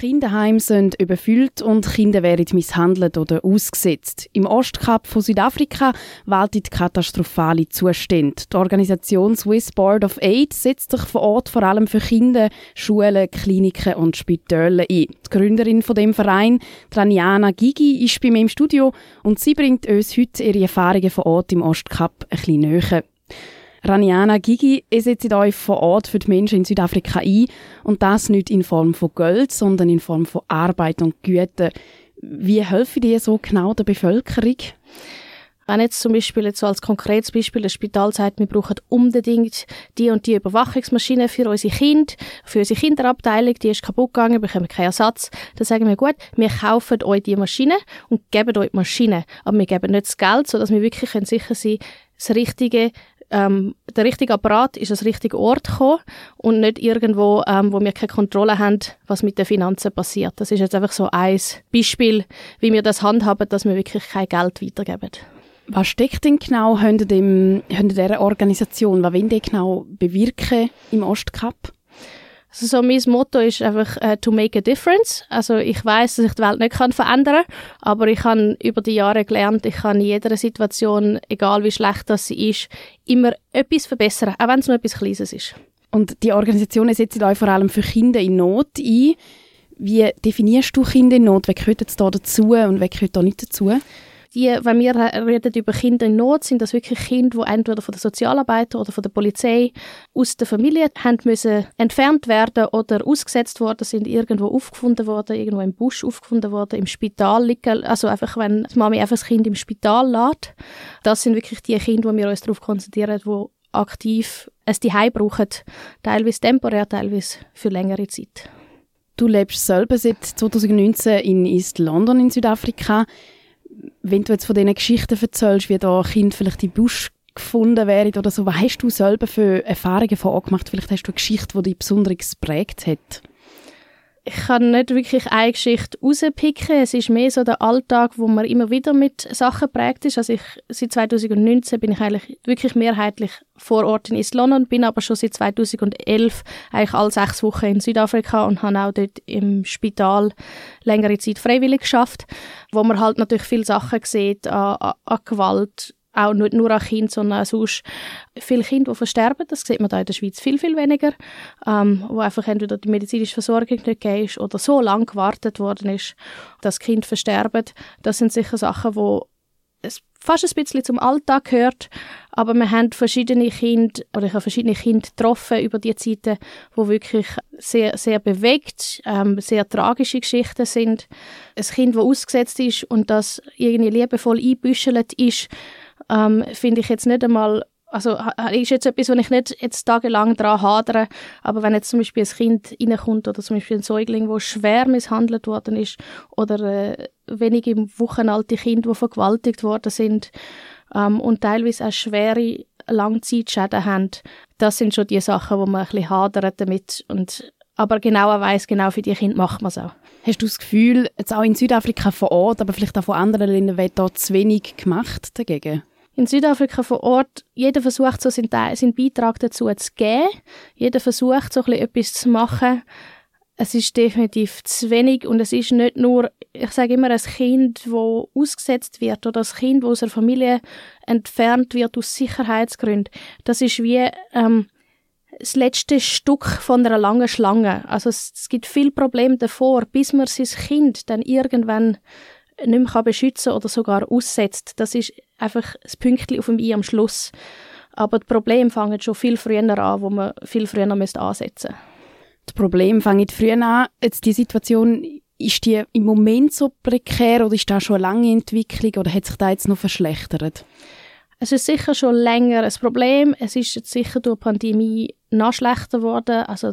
Kinderheime sind überfüllt und Kinder werden misshandelt oder ausgesetzt. Im Ostkap von Südafrika waltet katastrophale Zustände. Die Organisation Swiss Board of Aid setzt sich vor Ort vor allem für Kinder, Schulen, Kliniken und Spitäler ein. Die Gründerin von dem Verein, Traniana Gigi, ist bei mir im Studio und sie bringt uns heute ihre Erfahrungen vor Ort im Ostkap ein bisschen näher. Raniana Gigi, ihr setzt euch vor Ort für die Menschen in Südafrika ein und das nicht in Form von Geld, sondern in Form von Arbeit und Güter. Wie helfen die so genau der Bevölkerung? Wenn jetzt zum Beispiel jetzt so als konkretes Beispiel das Spital sagt, wir brauchen unbedingt die und die Überwachungsmaschine für unsere Kinder, für unsere Kinderabteilung, die ist kaputt gegangen, wir bekommen keinen Ersatz, dann sagen wir, gut, wir kaufen euch die Maschine und geben euch die Maschine, aber wir geben nicht das Geld, sodass wir wirklich sicher sein können, das richtige ähm, der richtige Apparat ist das richtige Ort gekommen und nicht irgendwo, ähm, wo wir keine Kontrolle haben, was mit den Finanzen passiert. Das ist jetzt einfach so ein Beispiel, wie wir das handhaben, dass wir wirklich kein Geld weitergeben. Was steckt denn genau hinter, dem, hinter dieser Organisation? Was wollen die genau bewirken im Ostkap? Also so mein Motto ist einfach uh, to make a difference. Also ich weiß, dass ich die Welt nicht kann verändern, aber ich habe über die Jahre gelernt, ich kann in jeder Situation, egal wie schlecht das sie ist, immer etwas verbessern, auch wenn es nur etwas Kleines ist. Und die Organisation setzt euch vor allem für Kinder in Not ein. Wie definierst du Kinder in Not? Wer gehört jetzt da dazu und wer gehört da nicht dazu? Die, wenn wir reden über Kinder in Not, sind das wirklich Kinder, die entweder von der Sozialarbeiter oder von der Polizei aus der Familie haben müssen entfernt werden oder ausgesetzt worden sind, irgendwo aufgefunden worden, irgendwo im Busch aufgefunden worden, im Spital liegen, also einfach, wenn die Mami einfach das Kind im Spital lässt. Das sind wirklich die Kinder, wo wir uns darauf konzentrieren, die aktiv es die brauchen, teilweise temporär, teilweise für längere Zeit. Du lebst selber seit 2019 in East London in Südafrika wenn du jetzt von diesen Geschichten erzählst, wie da Kind vielleicht im Busch gefunden wären oder so, was hast du selber für Erfahrungen von gemacht? Vielleicht hast du eine Geschichte, die dich besonders geprägt hat ich kann nicht wirklich eine Geschichte rauspicken. Es ist mehr so der Alltag, wo man immer wieder mit Sachen prägt ist. Also ich, seit 2019 bin ich eigentlich wirklich mehrheitlich vor Ort in East London, bin aber schon seit 2011 eigentlich alle sechs Wochen in Südafrika und habe auch dort im Spital längere Zeit freiwillig geschafft, wo man halt natürlich viele Sachen sieht an, an, an Gewalt, auch nicht nur an Kindern, sondern auch sonst viele Kinder, die versterben. Das sieht man da in der Schweiz viel, viel weniger. Ähm, wo einfach entweder die medizinische Versorgung nicht gegeben ist oder so lange gewartet worden ist, dass Kinder versterben. Das sind sicher Sachen, wo es fast ein bisschen zum Alltag gehört, aber wir haben verschiedene Kinder, oder ich habe verschiedene Kinder getroffen über die Zeiten, wo wirklich sehr, sehr bewegt, ähm, sehr tragische Geschichten sind. Ein Kind, das ausgesetzt ist und das irgendwie liebevoll einbüschelt ist, ähm, finde ich jetzt nicht einmal also ist jetzt etwas, wo ich nicht jetzt tagelang daran hadere, aber wenn jetzt zum Beispiel ein Kind reinkommt oder zum Beispiel ein Säugling, wo schwer misshandelt worden ist oder äh, wenige Wochen alte Kinder, die vergewaltigt worden sind ähm, und teilweise auch schwere Langzeitschäden haben, das sind schon die Sachen, wo man ein bisschen hadert damit und aber genauer weiß genau für die Kinder macht man es auch. Hast du das Gefühl, jetzt auch in Südafrika vor Ort, aber vielleicht auch von anderen Ländern, wird da zu wenig gemacht dagegen? In Südafrika vor Ort, jeder versucht so seinen, seinen Beitrag dazu zu geben. Jeder versucht so etwas zu machen. Es ist definitiv zu wenig und es ist nicht nur, ich sage immer, ein Kind, das ausgesetzt wird oder ein Kind, das aus der Familie entfernt wird aus Sicherheitsgründen. Das ist wie ähm, das letzte Stück von einer langen Schlange. Also es, es gibt viele Probleme davor, bis man sein Kind dann irgendwann nicht mehr beschützen oder sogar aussetzt. Das ist einfach das Pünktchen auf dem I am Schluss. Aber die Probleme fangen schon viel früher an, wo man viel früher ansetzen müsste. Die Probleme fangen früher an. Jetzt die Situation, ist die im Moment so prekär oder ist da schon eine lange Entwicklung oder hat sich da jetzt noch verschlechtert? Es ist sicher schon länger ein Problem. Es ist jetzt sicher durch die Pandemie noch schlechter geworden. Also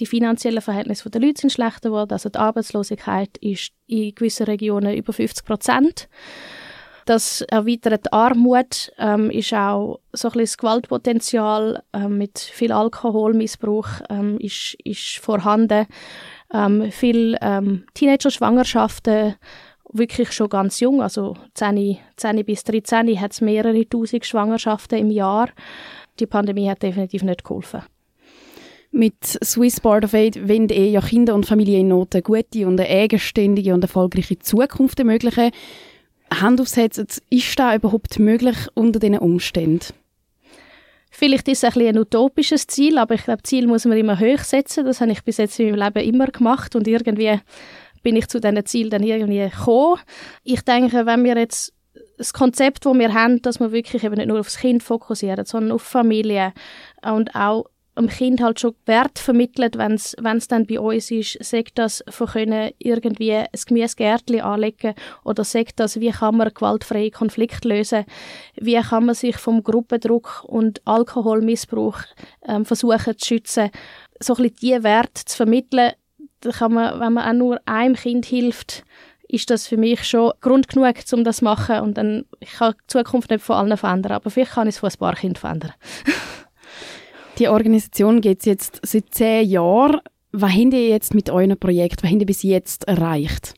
die finanziellen Verhältnisse der Leute sind schlechter geworden. Also die Arbeitslosigkeit ist in gewissen Regionen über 50 Prozent. Das erweiterte Armut ähm, ist auch so ein bisschen das Gewaltpotenzial ähm, mit viel Alkoholmissbrauch ähm, ist, ist vorhanden. Ähm, viel ähm, Teenager-Schwangerschaften wirklich schon ganz jung, also 10, 10 bis 13 hat es mehrere tausend Schwangerschaften im Jahr. Die Pandemie hat definitiv nicht geholfen. Mit Swiss Board of Aid wollen eh ja Kinder und Familien in Not eine gute und eine eigenständige und erfolgreiche Zukunft ermöglichen. Hand aufs Herz, ist das überhaupt möglich unter diesen Umständen? Vielleicht ist es ein, ein utopisches Ziel, aber ich glaube, Ziel muss man immer hoch setzen. Das habe ich bis jetzt in meinem Leben immer gemacht und irgendwie bin ich zu diesen Zielen dann irgendwie gekommen. Ich denke, wenn wir jetzt das Konzept, das wir haben, dass wir wirklich eben nicht nur aufs Kind fokussieren, sondern auf Familie und auch dem Kind halt schon Wert vermittelt, wenn es dann bei uns ist, sagt das von können irgendwie ein Gemüsegärtchen anlegen oder sagt das, wie kann man gewaltfreie Konflikte lösen, wie kann man sich vom Gruppendruck und Alkoholmissbrauch ähm, versuchen zu schützen, so ein bisschen diese Werte zu vermitteln, da kann man, wenn man auch nur einem Kind hilft, ist das für mich schon Grund genug, um das zu machen. Und dann, ich kann die Zukunft nicht von allen verändern, aber vielleicht kann ich es von ein paar Kindern verändern. die Organisation geht jetzt seit zehn Jahren. Was habt ihr jetzt mit eurem Projekt, was habt ihr bis jetzt erreicht?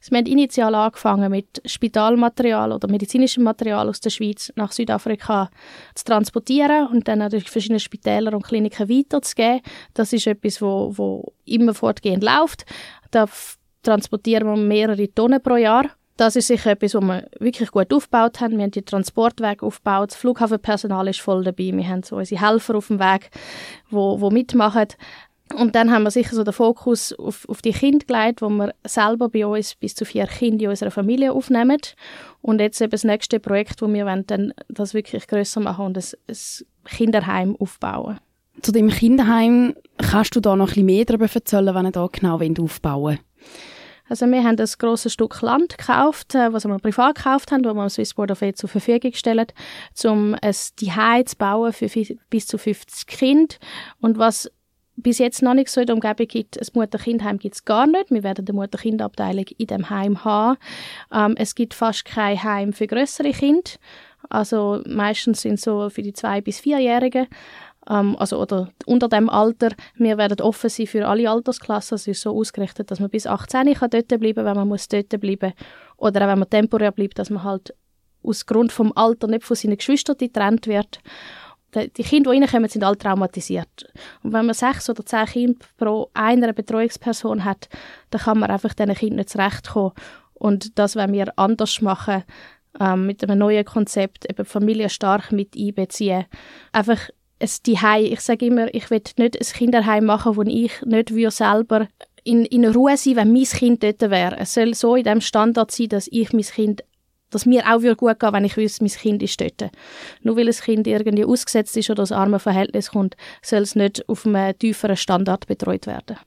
Also wir haben initial angefangen mit Spitalmaterial oder medizinischem Material aus der Schweiz nach Südafrika zu transportieren und dann natürlich verschiedene Spitäler und Kliniken weiterzugeben. Das ist etwas, wo, wo immer fortgehend läuft. Da transportieren wir mehrere Tonnen pro Jahr. Das ist sicher etwas, was wir wirklich gut aufgebaut haben. Wir haben die Transportwege aufgebaut, das Flughafenpersonal ist voll dabei, wir haben so unsere Helfer auf dem Weg, wo, wo mitmachen. Und dann haben wir sicher so den Fokus auf, auf die Kinder gelegt, wo wir selber bei uns bis zu vier Kinder in unserer Familie aufnehmen. Und jetzt eben das nächste Projekt, wo wir dann das wirklich grösser machen und ein, ein Kinderheim aufbauen. Zu dem Kinderheim kannst du da noch ein bisschen mehr darüber erzählen, wenn ihr da genau aufbauen wollt? Also wir haben ein grosses Stück Land gekauft, äh, was wir privat gekauft haben, das wir am Swiss Board of Aid zur Verfügung stellen, um ein Zuhause zu bauen für bis zu 50 Kinder. Und was bis jetzt noch nicht so in der Umgebung gibt. Ein Mutter-Kind-Heim gibt es gar nicht. Wir werden eine Mutter-Kind-Abteilung in dem Heim haben. Ähm, es gibt fast kein Heim für größere Kinder. Also meistens sind so für die zwei bis vierjährigen. Ähm, also oder unter dem Alter. Wir werden offen sein für alle Altersklassen. Es ist so ausgerichtet, dass man bis 18 kann dort bleiben, wenn man muss dort bleiben. Oder auch wenn man temporär bleibt, dass man halt aus Grund vom Alter nicht von seinen Geschwistern getrennt wird die Kinder, die reinkommen, sind alle traumatisiert. Und wenn man sechs oder zehn Kinder pro einer Betreuungsperson hat, dann kann man einfach diesen Kindern nicht zurechtkommen. Und das wenn wir anders machen, ähm, mit einem neuen Konzept, eben Familie stark mit einbeziehen. Einfach ein Zuhause. Ich sage immer, ich will nicht ein Kinderheim machen, wo ich nicht selber in, in Ruhe sein wenn mein Kind dort wäre. Es soll so in dem Standard sein, dass ich mein Kind dass mir auch gut gehen wenn ich wüsste, mein Kind ist dort. Nur weil ein Kind irgendwie ausgesetzt ist oder aus armen Verhältnis kommt, soll es nicht auf einem tieferen Standard betreut werden.